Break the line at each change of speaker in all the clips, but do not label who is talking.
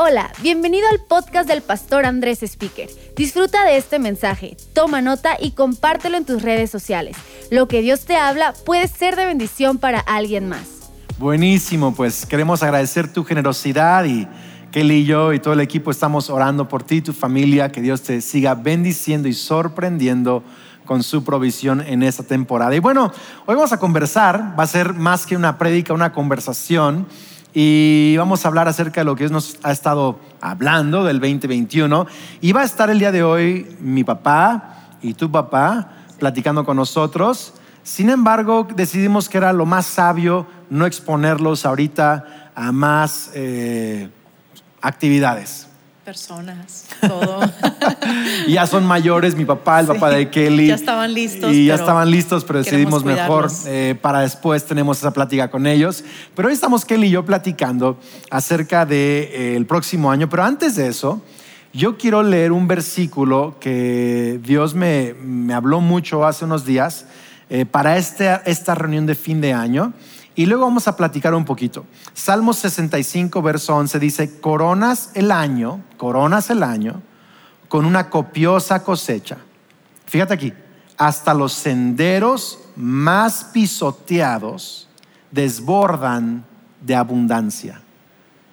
Hola, bienvenido al podcast del pastor Andrés Speaker. Disfruta de este mensaje, toma nota y compártelo en tus redes sociales. Lo que Dios te habla puede ser de bendición para alguien más.
Buenísimo, pues queremos agradecer tu generosidad y Kelly y yo y todo el equipo estamos orando por ti y tu familia, que Dios te siga bendiciendo y sorprendiendo con su provisión en esta temporada. Y bueno, hoy vamos a conversar, va a ser más que una prédica, una conversación y vamos a hablar acerca de lo que Dios nos ha estado hablando del 2021. Y va a estar el día de hoy mi papá y tu papá platicando con nosotros. Sin embargo, decidimos que era lo más sabio no exponerlos ahorita a más eh, actividades
personas, todo.
y ya son mayores, mi papá, el papá de Kelly.
Ya estaban listos.
Y ya estaban listos, pero decidimos mejor eh, para después tenemos esa plática con ellos. Pero hoy estamos Kelly y yo platicando acerca del de, eh, próximo año. Pero antes de eso, yo quiero leer un versículo que Dios me, me habló mucho hace unos días eh, para este, esta reunión de fin de año. Y luego vamos a platicar un poquito. Salmos 65, verso 11 dice, coronas el año, coronas el año con una copiosa cosecha. Fíjate aquí, hasta los senderos más pisoteados desbordan de abundancia.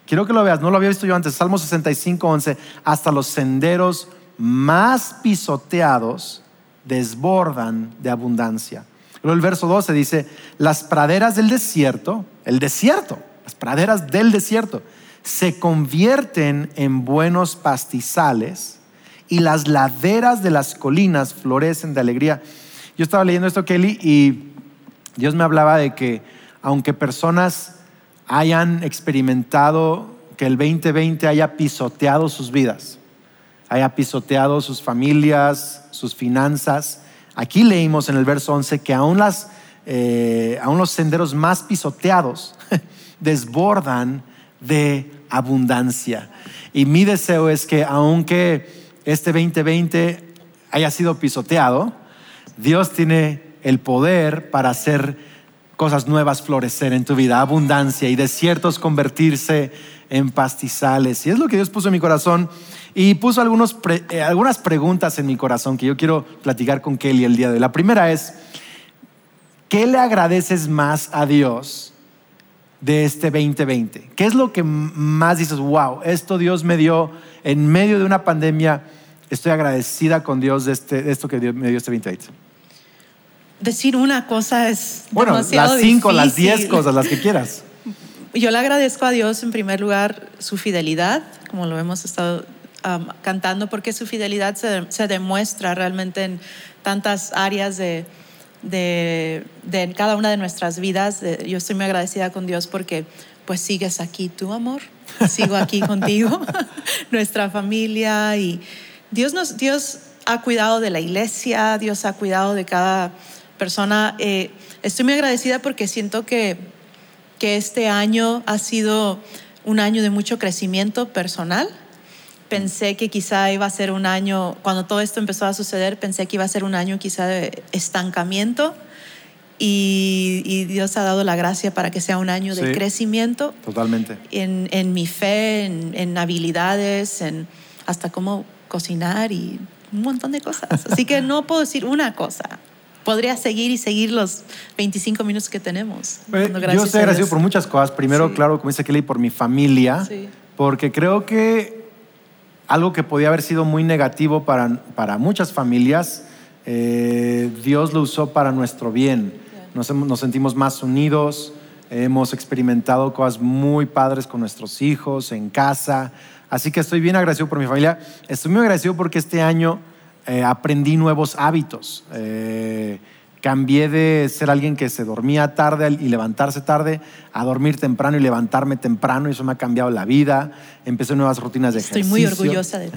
Quiero que lo veas, no lo había visto yo antes. Salmos 65, 11, hasta los senderos más pisoteados desbordan de abundancia. El verso 12 dice, las praderas del desierto, el desierto, las praderas del desierto, se convierten en buenos pastizales y las laderas de las colinas florecen de alegría. Yo estaba leyendo esto, Kelly, y Dios me hablaba de que aunque personas hayan experimentado que el 2020 haya pisoteado sus vidas, haya pisoteado sus familias, sus finanzas, Aquí leímos en el verso 11 que aún, las, eh, aún los senderos más pisoteados desbordan de abundancia. Y mi deseo es que aunque este 2020 haya sido pisoteado, Dios tiene el poder para hacer cosas nuevas florecer en tu vida, abundancia y desiertos convertirse en pastizales. Y es lo que Dios puso en mi corazón y puso algunos eh, algunas preguntas en mi corazón que yo quiero platicar con Kelly el día de hoy. La primera es, ¿qué le agradeces más a Dios de este 2020? ¿Qué es lo que más dices, wow, esto Dios me dio en medio de una pandemia? Estoy agradecida con Dios de, este, esto que Dios me dio este 2020
decir una cosa es
bueno,
las
cinco, las diez cosas, las que quieras.
Yo le agradezco a Dios en primer lugar su fidelidad, como lo hemos estado cantando porque su fidelidad se, demuestra realmente en tantas áreas de, de, cada una de nuestras vidas. yo estoy muy agradecida con Dios porque pues sigues aquí tu amor, sigo aquí contigo, nuestra familia y Dios, nos, Dios ha cuidado de la iglesia, Dios ha cuidado de cada persona. Eh, estoy muy agradecida porque siento que, que este año ha sido un año de mucho crecimiento personal pensé que quizá iba a ser un año, cuando todo esto empezó a suceder, pensé que iba a ser un año quizá de estancamiento y, Dios ha dado la gracia para que sea un año de crecimiento.
Totalmente.
En, en mi fe, en, en, habilidades, en hasta cómo cocinar y un montón de cosas. Así que no puedo decir una cosa. Podría seguir y seguir los 25 minutos que tenemos.
Eh, yo estoy agradecido por muchas cosas. Primero, claro, como dice Kelly, por mi familia. Porque creo que algo que podía haber sido muy negativo para, para muchas familias, eh, Dios lo usó para nuestro bien. Nos, nos, sentimos más unidos, hemos experimentado cosas muy padres con nuestros hijos, en casa. Así que estoy bien agradecido por mi familia. Estoy muy agradecido porque este año eh, aprendí nuevos hábitos. Eh, Cambié de ser alguien que se dormía tarde y levantarse tarde a dormir temprano y levantarme temprano y eso me ha cambiado la vida. Empecé nuevas rutinas de
ejercicio.
Estoy
muy orgullosa de ti.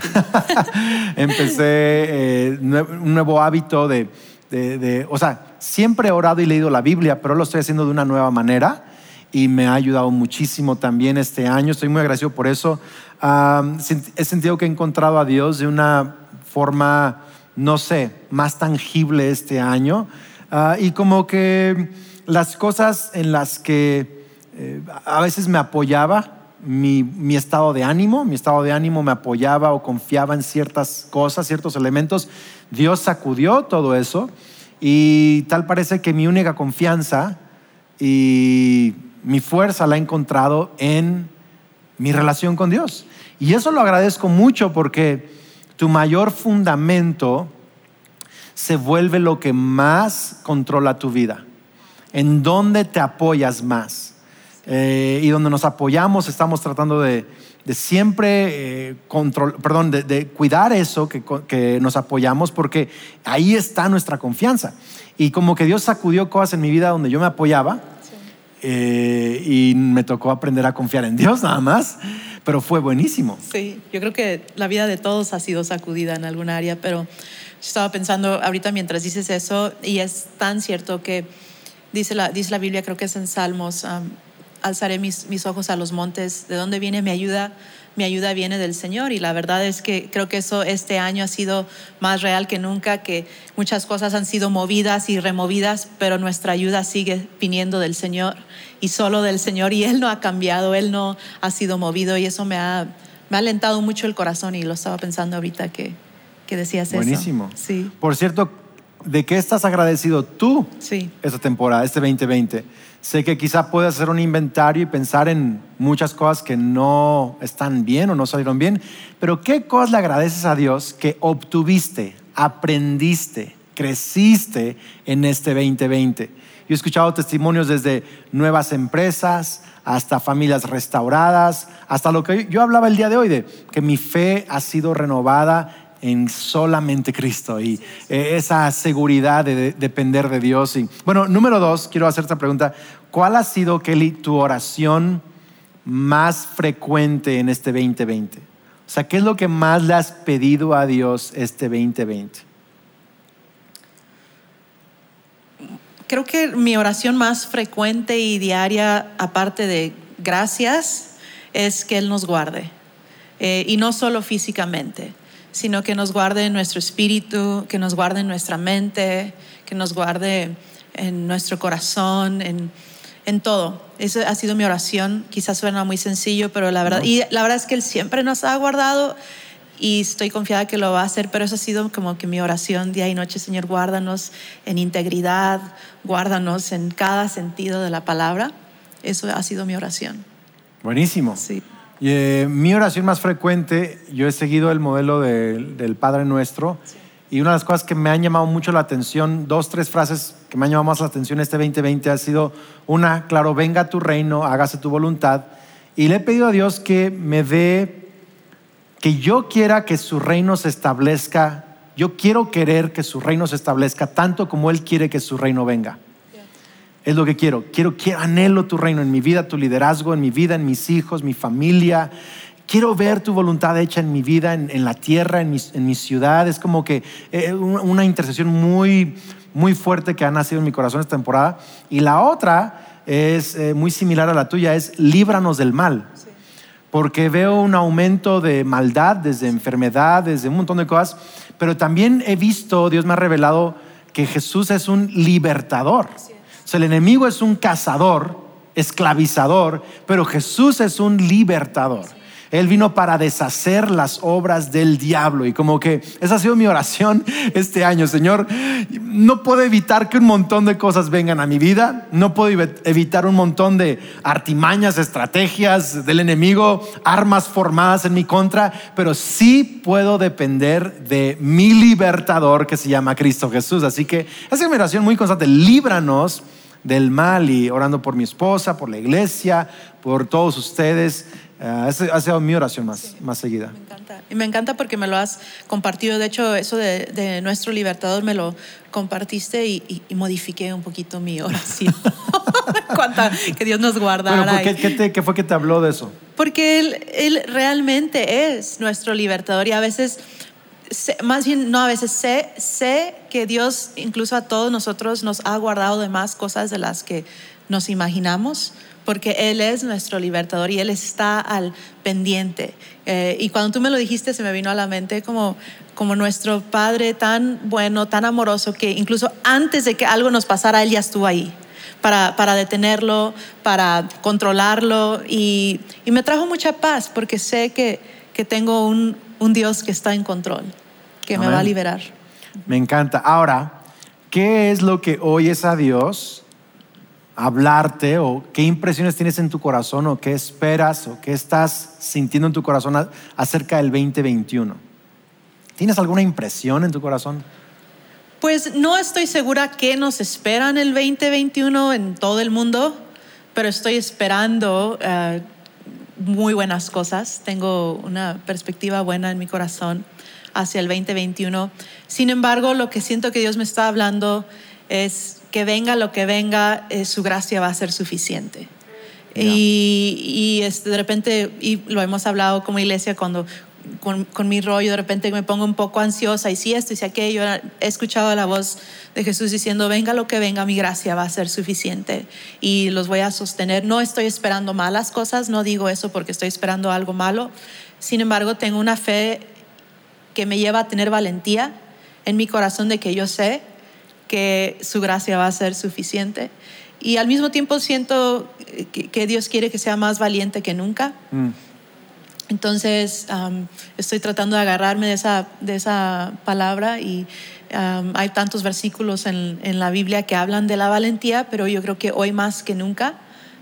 Empecé eh, un nuevo hábito de, de, o sea, siempre he orado y leído la Biblia, pero lo estoy haciendo de una nueva manera y me ha ayudado muchísimo también este año. Estoy muy agradecido por eso. he sentido que he encontrado a Dios de una forma, no sé, más tangible este año. Ah, y como que las cosas en las que eh, a veces me apoyaba mi, mi, estado de ánimo, mi estado de ánimo me apoyaba o confiaba en ciertas cosas, ciertos elementos. Dios sacudió todo eso y tal parece que mi única confianza y mi fuerza la he encontrado en mi relación con Dios. Y eso lo agradezco mucho porque tu mayor fundamento se vuelve lo que más controla tu vida. En dónde te apoyas más. Eh, y donde nos apoyamos estamos tratando de, siempre eh, control, perdón, de, cuidar eso que, que, nos apoyamos porque ahí está nuestra confianza. Y como que Dios sacudió cosas en mi vida donde yo me apoyaba eh, y me tocó aprender a confiar en Dios nada más, pero fue buenísimo.
Sí, yo creo que la vida de todos ha sido sacudida en alguna área, pero estaba pensando ahorita mientras dices eso y es tan cierto que dice la, dice la Biblia, creo que es en Salmos, alzaré mis, mis ojos a los montes, ¿de dónde viene mi ayuda? mi ayuda viene del Señor y la verdad es que creo que eso este año ha sido más real que nunca, que muchas cosas han sido movidas y removidas, pero nuestra ayuda sigue viniendo del Señor y solo del Señor y Él no ha cambiado, Él no ha sido movido y eso me ha, me ha alentado mucho el corazón y lo estaba pensando ahorita que, que decías
Buenísimo.
eso. Sí.
Por cierto, ¿de qué estás agradecido tú
sí.
esta temporada, este 2020? Sé que quizá puedes hacer un inventario y pensar en muchas cosas que no están bien o no salieron bien, pero ¿qué cosas le agradeces a Dios que obtuviste, aprendiste, creciste en este 2020? Yo he escuchado testimonios desde nuevas empresas hasta familias restauradas, hasta lo que yo hablaba el día de hoy, de que mi fe ha sido renovada en solamente Cristo y eh, esa seguridad de, depender de Dios. Y, bueno, número dos, quiero hacer esta pregunta. ¿Cuál ha sido, Kelly, tu oración más frecuente en este 2020? O sea, ¿qué es lo que más le has pedido a Dios este 2020?
Creo que mi oración más frecuente y diaria, aparte de gracias, es que Él nos guarde. Eh, y no solo físicamente sino que nos guarde en nuestro espíritu, que nos guarde en nuestra mente, que nos guarde en nuestro corazón, en, en todo. Esa ha sido mi oración. Quizás suena muy sencillo, pero la verdad, y la verdad es que Él siempre nos ha guardado y estoy confiada que lo va a hacer, pero eso ha sido como que mi oración día y noche, Señor, guárdanos en integridad, guárdanos en cada sentido de la palabra. Eso ha sido mi oración.
Buenísimo.
Sí.
Eh, mi oración más frecuente, yo he seguido el modelo del Padre Nuestro y una de las cosas que me han llamado mucho la atención, dos, tres frases que me han llamado más la atención este 2020 ha sido una, claro, venga tu reino, hágase tu voluntad. Y le he pedido a Dios que me dé, que yo quiera que su reino se establezca, yo quiero querer que su reino se establezca tanto como Él quiere que su reino venga. Es lo que quiero. Quiero, quiero, anhelo tu reino en mi vida, tu liderazgo, en mi vida, en mis hijos, mi familia. Quiero ver tu voluntad hecha en mi vida, en, la tierra, en mi, en mi, ciudad. Es como que eh, una intercesión muy, muy fuerte que ha nacido en mi corazón esta temporada. Y la otra es eh, muy similar a la tuya, es líbranos del mal. Porque veo un aumento de maldad, desde enfermedades, de un montón de cosas. Pero también he visto, Dios me ha revelado que Jesús es un libertador el enemigo es un cazador, esclavizador, pero Jesús es un libertador. Él vino para deshacer las obras del diablo. Y como que esa ha sido mi oración este año, Señor. No puedo evitar que un montón de cosas vengan a mi vida. No puedo evitar un montón de artimañas, estrategias del enemigo, armas formadas en mi contra. Pero sí puedo depender de mi libertador que se llama Cristo Jesús. Así que esa es mi oración muy constante. Líbranos del mal y orando por mi esposa, por la iglesia, por todos ustedes. Uh, esa ha sido mi oración más, más seguida.
Me encanta. Y me encanta porque me lo has compartido. De hecho, eso de, nuestro libertador me lo compartiste y, modifiqué un poquito mi oración. Cuanta, que Dios nos guardara.
qué, qué, fue que te habló de eso?
Porque él, él realmente es nuestro libertador y a veces más bien, no, a veces sé, sé que Dios incluso a todos nosotros nos ha guardado de más cosas de las que nos imaginamos, porque Él es nuestro libertador y Él está al pendiente. Eh, y cuando tú me lo dijiste, se me vino a la mente como, como nuestro Padre tan bueno, tan amoroso, que incluso antes de que algo nos pasara, Él ya estuvo ahí para, para detenerlo, para controlarlo y, y, me trajo mucha paz porque sé que, que tengo un, un, Dios que está en control, que me va a liberar.
Me encanta. Ahora, ¿qué es lo que oyes a Dios hablarte o qué impresiones tienes en tu corazón o qué esperas o qué estás sintiendo en tu corazón acerca del 2021? ¿Tienes alguna impresión en tu corazón?
Pues no estoy segura qué nos espera en el 2021 en todo el mundo, pero estoy esperando eh, muy buenas cosas. Tengo una perspectiva buena en mi corazón hacia el 2021. Sin embargo, lo que siento que Dios me está hablando es que venga lo que venga, eh, su gracia va a ser suficiente. Y, y este, de repente, y lo hemos hablado como iglesia cuando, con, mi rollo, de repente me pongo un poco ansiosa y si esto y si aquello, he escuchado la voz de Jesús diciendo, venga lo que venga, mi gracia va a ser suficiente y los voy a sostener. No estoy esperando malas cosas, no digo eso porque estoy esperando algo malo, sin embargo tengo una fe que me lleva a tener valentía en mi corazón de que yo sé que su gracia va a ser suficiente. Y al mismo tiempo siento que, Dios quiere que sea más valiente que nunca. Mm. Entonces, estoy tratando de agarrarme de esa, de esa palabra y hay tantos versículos en, en, la Biblia que hablan de la valentía, pero yo creo que hoy más que nunca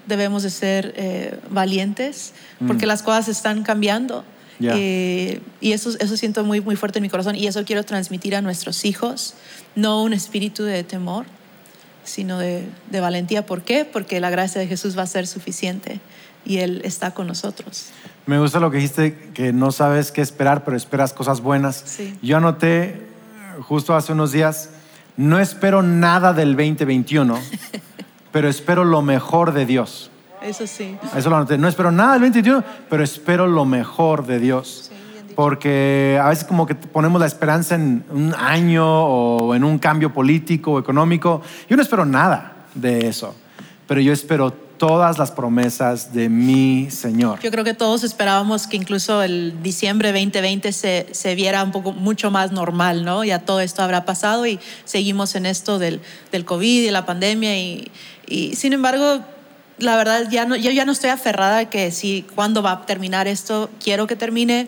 debemos de ser eh, valientes porque mm. las cosas están cambiando. Eh, y eso, eso siento muy, muy fuerte en mi corazón y eso quiero transmitir a nuestros hijos, no un espíritu de temor, sino de, de valentía. ¿Por qué? Porque la gracia de Jesús va a ser suficiente y Él está con nosotros.
Me gusta lo que dijiste, que no sabes qué esperar, pero esperas cosas buenas. Yo anoté justo hace unos días, no espero nada del 2021, pero espero lo mejor de Dios.
Eso sí.
Eso lo anoté. No espero nada del 2021, pero espero lo mejor de Dios. Porque a veces como que ponemos la esperanza en un año o en un cambio político o económico. Yo no espero nada de eso, pero yo espero todas las promesas de mi Señor.
Yo creo que todos esperábamos que incluso el diciembre 2020 se, se viera un poco mucho más normal, ¿no? Ya todo esto habrá pasado y seguimos en esto del, del COVID y la pandemia y, y, sin embargo, la verdad ya no, yo ya no estoy aferrada a que si cuándo va a terminar esto, quiero que termine.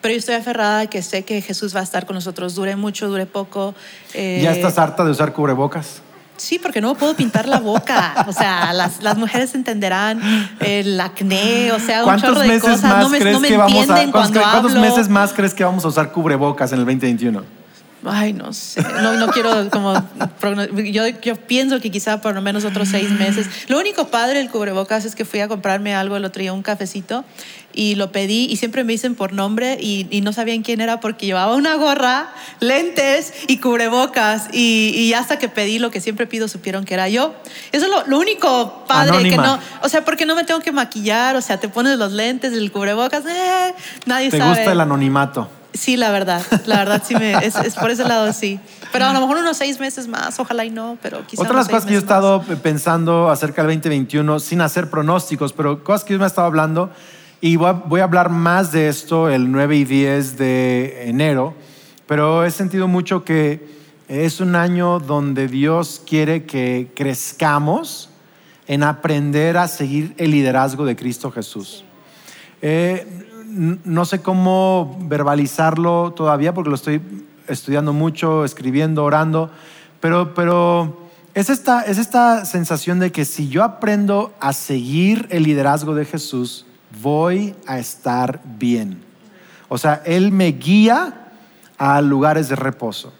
Pero yo estoy aferrada a que sé que Jesús va a estar con nosotros, dure mucho, dure poco.
Eh, ¿Ya estás harta de usar cubrebocas?
Sí, porque no puedo pintar la boca. O sea, las, las mujeres entenderán el acné, o sea, un chorro de cosas. No me, crees no me que vamos a,
¿Cuántos meses más crees que vamos a usar cubrebocas en el 2021?
Ay, no sé. No, no quiero como. Yo, yo pienso que quizá por lo menos otros seis meses. Lo único padre del cubrebocas es que fui a comprarme algo el otro día, un cafecito, y lo pedí y siempre me dicen por nombre y, y no sabían quién era porque llevaba una gorra, lentes y cubrebocas. Y, y, hasta que pedí lo que siempre pido, supieron que era yo. Eso es lo, lo único padre que no. O sea, porque no me tengo que maquillar, o sea, te pones los lentes, el cubrebocas, eh, nadie sabe.
¿Te gusta el anonimato?
Sí, la verdad, la verdad sí me, es, por ese lado sí. Pero a lo mejor unos seis meses más, ojalá y no, pero quizás.
Otras cosas que yo he estado pensando acerca del 2021, sin hacer pronósticos, pero cosas que yo me he estado hablando, y voy a, voy a hablar más de esto el 9 y 10 de enero, pero he sentido mucho que es un año donde Dios quiere que crezcamos en aprender a seguir el liderazgo de Cristo Jesús. Eh, no sé cómo verbalizarlo todavía porque lo estoy estudiando mucho, escribiendo, orando, pero, pero es, esta, es esta sensación de que si yo aprendo a seguir el liderazgo de Jesús, voy a estar bien. O sea, Él me guía a lugares de reposo.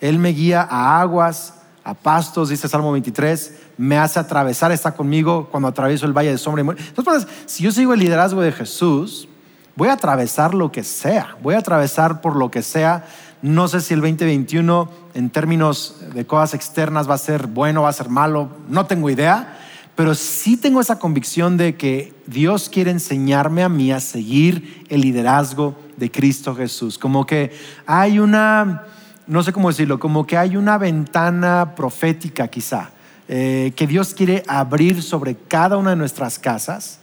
Él me guía a aguas, a pastos, dice Salmo 23, me hace atravesar, está conmigo cuando atravieso el valle de sombra y muerte. Entonces, si yo sigo el liderazgo de Jesús, voy a atravesar lo que sea, voy a atravesar por lo que sea. No sé si el 2021 en términos de cosas externas va a ser bueno, va a ser malo, no tengo idea, pero sí tengo esa convicción de que Dios quiere enseñarme a mí a seguir el liderazgo de Cristo Jesús. Como que hay una, no sé cómo decirlo, como que hay una ventana profética quizá, eh, que Dios quiere abrir sobre cada una de nuestras casas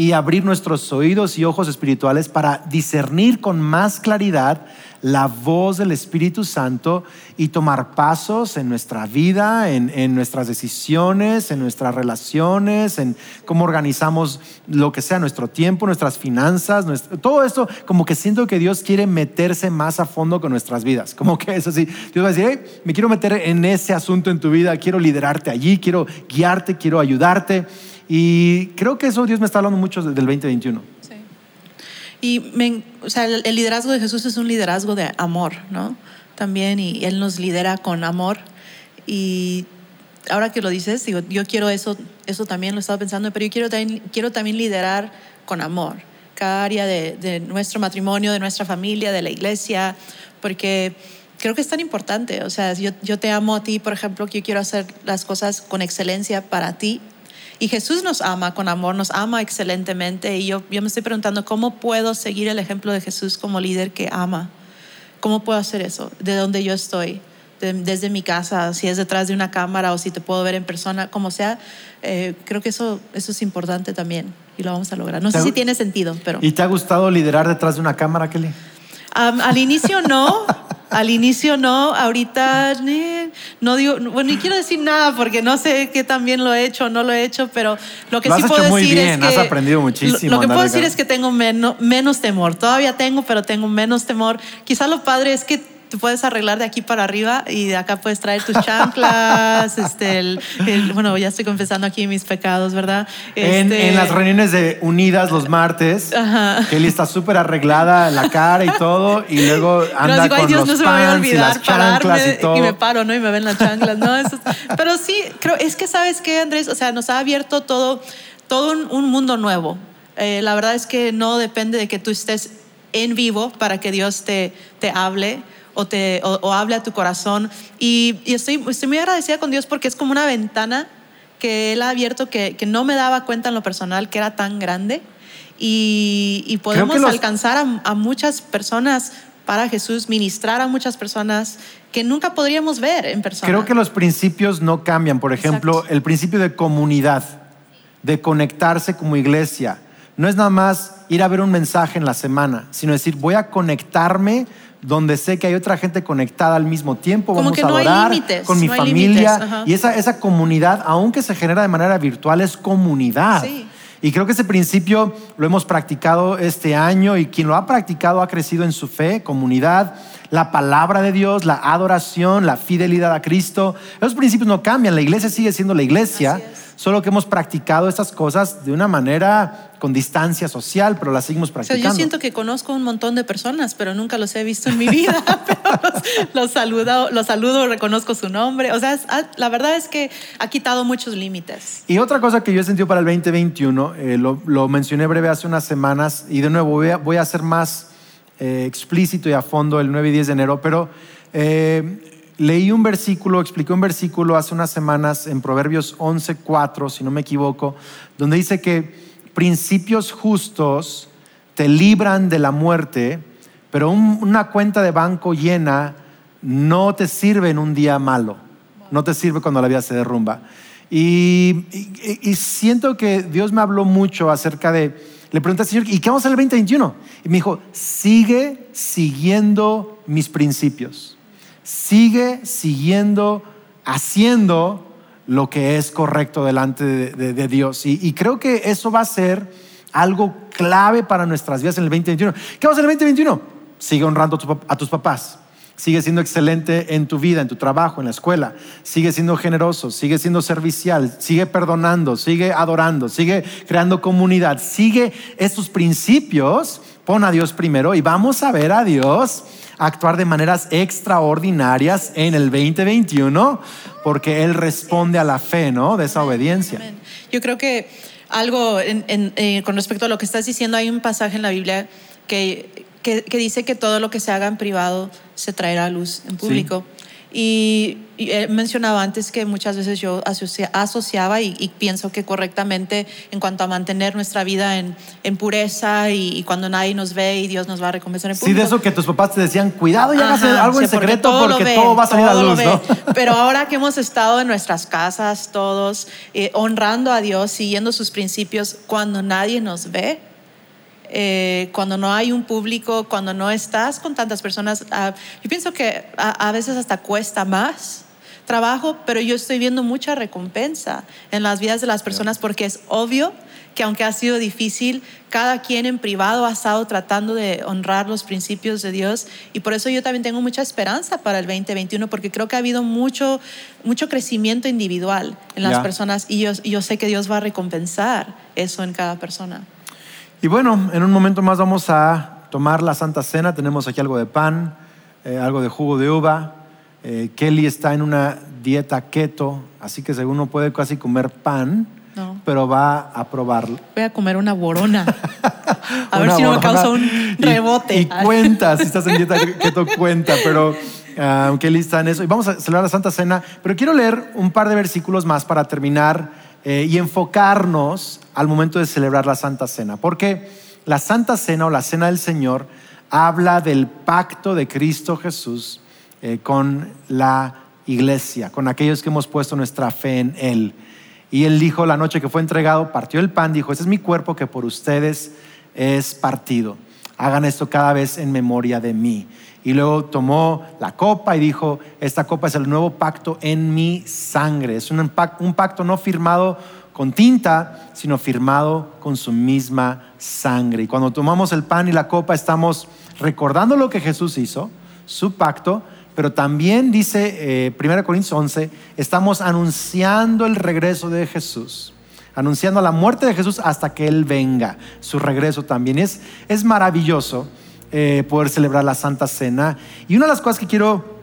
y abrir nuestros oídos y ojos espirituales para discernir con más claridad la voz del Espíritu Santo y tomar pasos en nuestra vida, en, nuestras decisiones, en nuestras relaciones, en cómo organizamos lo que sea, nuestro tiempo, nuestras finanzas, todo esto, como que siento que Dios quiere meterse más a fondo con nuestras vidas. Como que es así, Dios va a decir, me quiero meter en ese asunto en tu vida, quiero liderarte allí, quiero guiarte, quiero ayudarte. Y creo que eso Dios me está hablando mucho del 2021.
Y o sea, el, liderazgo de Jesús es un liderazgo de amor, ¿no? También, y Él nos lidera con amor. Y ahora que lo dices, digo, yo quiero eso, eso también lo he estado pensando, pero yo quiero también, quiero también liderar con amor cada área de, de nuestro matrimonio, de nuestra familia, de la iglesia, porque creo que es tan importante. O sea, yo, yo te amo a ti, por ejemplo, que yo quiero hacer las cosas con excelencia para ti y Jesús nos ama con amor, nos ama excelentemente. Y yo, yo me estoy preguntando, ¿cómo puedo seguir el ejemplo de Jesús como líder que ama? ¿Cómo puedo hacer eso? De donde yo estoy, desde mi casa, si es detrás de una cámara o si te puedo ver en persona, como sea. Eh, creo que eso, eso es importante también y lo vamos a lograr. No sé si tiene sentido, pero...
¿Y te ha gustado liderar detrás de una cámara, Kelly?
al inicio no, al inicio no, ahorita no digo, bueno, ni quiero decir nada porque no sé qué también lo he hecho o no lo he hecho, pero lo que sí puedo decir es que
has aprendido muchísimo.
Lo, que puedo decir es que tengo menos, menos temor. Todavía tengo, pero tengo menos temor. Quizá lo padre es que tú puedes arreglar de aquí para arriba y de acá puedes traer tus chanclas. este, bueno, ya estoy confesando aquí mis pecados, ¿verdad?
en,
este,
las reuniones de Unidas los martes, Kelly está súper arreglada la cara y todo, y luego anda con Dios, los no se me a olvidar, y las chanclas y todo.
Y me paro, ¿no? Y me ven las chanclas, ¿no? pero sí, creo, es que sabes qué, Andrés, o sea, nos ha abierto todo, todo un, mundo nuevo. Eh, la verdad es que no depende de que tú estés en vivo para que Dios te, te hable o, te, o, hable a tu corazón. Y, estoy, estoy muy agradecida con Dios porque es como una ventana que Él ha abierto que, que no me daba cuenta en lo personal que era tan grande. Y, y podemos alcanzar a, muchas personas para Jesús, ministrar a muchas personas que nunca podríamos ver en persona.
Creo que los principios no cambian. Por ejemplo, el principio de comunidad, de conectarse como iglesia. No es nada más ir a ver un mensaje en la semana, sino decir, voy a conectarme donde sé que hay otra gente conectada al mismo tiempo, vamos a adorar con mi familia. y esa, esa comunidad, aunque se genera de manera virtual, es comunidad. Y creo que ese principio lo hemos practicado este año y quien lo ha practicado ha crecido en su fe, comunidad, la palabra de Dios, la adoración, la fidelidad a Cristo. Esos principios no cambian, la iglesia sigue siendo la iglesia solo que hemos practicado estas cosas de una manera con distancia social, pero las seguimos practicando.
yo siento que conozco un montón de personas, pero nunca los he visto en mi vida. los, saludo, los saludo, reconozco su nombre. O sea, ah, la verdad es que ha quitado muchos límites.
Y otra cosa que yo he sentido para el 2021, eh, lo, mencioné breve hace unas semanas, y de nuevo voy a, voy a ser más eh, explícito y a fondo el 9 y 10 de enero, pero... Eh, Leí un versículo, expliqué un versículo hace unas semanas en Proverbios 11:4, si no me equivoco, donde dice que principios justos te libran de la muerte, pero una cuenta de banco llena no te sirve en un día malo, no te sirve cuando la vida se derrumba. Y, siento que Dios me habló mucho acerca de, le pregunté al Señor, ¿y qué vamos a hacer el 2021? Y me dijo, sigue siguiendo mis principios sigue siguiendo, haciendo lo que es correcto delante de, Dios. Y, creo que eso va a ser algo clave para nuestras vidas en el 2021. ¿Qué vamos en el 2021? Sigue honrando a tus papás. Sigue siendo excelente en tu vida, en tu trabajo, en la escuela. Sigue siendo generoso, sigue siendo servicial, sigue perdonando, sigue adorando, sigue creando comunidad. Sigue estos principios. Pon a Dios primero y vamos a ver a Dios actuar de maneras extraordinarias en el 2021 porque Él responde a la fe, ¿no? De esa obediencia.
Yo creo que algo eh, con respecto a lo que estás diciendo, hay un pasaje en la Biblia que, que, dice que todo lo que se haga en privado se traerá a luz en público. Y, he mencionado antes que muchas veces yo asociaba y, pienso que correctamente en cuanto a mantener nuestra vida en, pureza y, cuando nadie nos ve y Dios nos va a recompensar en
público. Sí, de eso que tus papás te decían, cuidado y hagas algo en secreto porque, todo, va a salir a luz, ¿no?
Pero ahora que hemos estado en nuestras casas todos, eh, honrando a Dios, siguiendo sus principios, cuando nadie nos ve, eh, cuando no hay un público, cuando no estás con tantas personas, ah, yo pienso que a, veces hasta cuesta más trabajo, pero yo estoy viendo mucha recompensa en las vidas de las personas porque es obvio que aunque ha sido difícil, cada quien en privado ha estado tratando de honrar los principios de Dios y por eso yo también tengo mucha esperanza para el 2021 porque creo que ha habido mucho, mucho crecimiento individual en las personas y yo, y yo sé que Dios va a recompensar eso en cada persona.
Y bueno, en un momento más vamos a tomar la Santa Cena. Tenemos aquí algo de pan, eh, algo de jugo de uva. Eh, Kelly está en una dieta keto, así que según no puede casi comer pan, pero va a probarlo.
Voy a comer una borona. A ver si no me causa un rebote.
Y, cuenta, si estás en dieta keto, cuenta, pero uh, Kelly está en eso. Y vamos a celebrar la Santa Cena, pero quiero leer un par de versículos más para terminar eh, y enfocarnos al momento de celebrar la Santa Cena, porque la Santa Cena o la Cena del Señor habla del pacto de Cristo Jesús eh, con la iglesia, con aquellos que hemos puesto nuestra fe en Él. Y Él dijo la noche que fue entregado, partió el pan, dijo, ese es mi cuerpo que por ustedes es partido. Hagan esto cada vez en memoria de mí. Y luego tomó la copa y dijo, esta copa es el nuevo pacto en mi sangre. Es un pacto, no firmado con tinta, sino firmado con su misma sangre. Y cuando tomamos el pan y la copa estamos recordando lo que Jesús hizo, su pacto, pero también dice eh, 1 Corintios 11, estamos anunciando el regreso de Jesús anunciando la muerte de Jesús hasta que Él venga, su regreso también. Es, es maravilloso eh, poder celebrar la Santa Cena. Y una de las cosas que quiero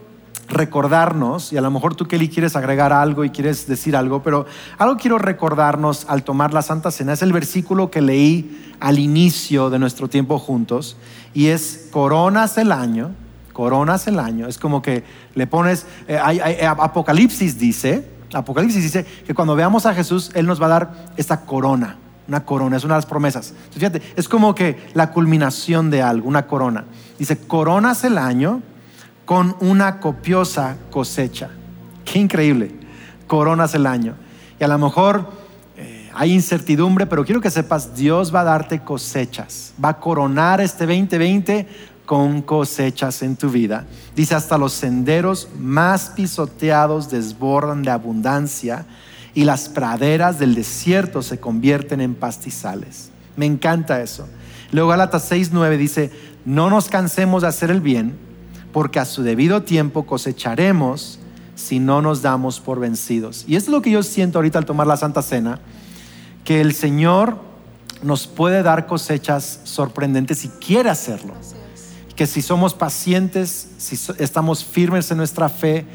recordarnos, y a lo mejor tú, Kelly, quieres agregar algo y quieres decir algo, pero algo quiero recordarnos al tomar la Santa Cena es el versículo que leí al inicio de nuestro tiempo juntos, y es coronas el año, coronas el año, es como que le pones, eh, Apocalipsis dice, Apocalipsis dice que cuando veamos a Jesús, Él nos va a dar esta corona una corona, es una de las promesas. fíjate, es como que la culminación de algo, una corona. Dice, coronas el año con una copiosa cosecha. Qué increíble, coronas el año. Y a lo mejor eh, hay incertidumbre, pero quiero que sepas, Dios va a darte cosechas, va a coronar este 2020 con cosechas en tu vida. Dice, hasta los senderos más pisoteados desbordan de abundancia y las praderas del desierto se convierten en pastizales. Me encanta eso. Luego Gálatas 6:9 dice, "No nos cansemos de hacer el bien, porque a su debido tiempo cosecharemos si no nos damos por vencidos." Y esto es lo que yo siento ahorita al tomar la Santa Cena, que el Señor nos puede dar cosechas sorprendentes si quiere hacerlo. Que si somos pacientes, si estamos firmes en nuestra fe,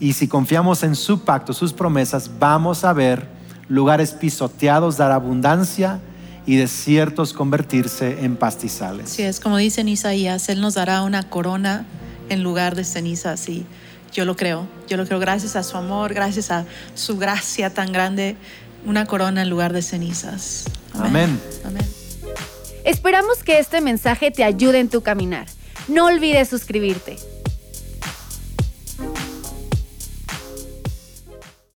y si confiamos en su pacto, sus promesas, vamos a ver lugares pisoteados dar abundancia y desiertos convertirse en pastizales.
Sí, es como dice en Isaías, Él nos dará una corona en lugar de cenizas y yo lo creo, yo lo creo gracias a su amor, gracias a su gracia tan grande, una corona en lugar de cenizas.
Amén.
Amén. Esperamos que este mensaje te ayude en tu caminar. No olvides suscribirte.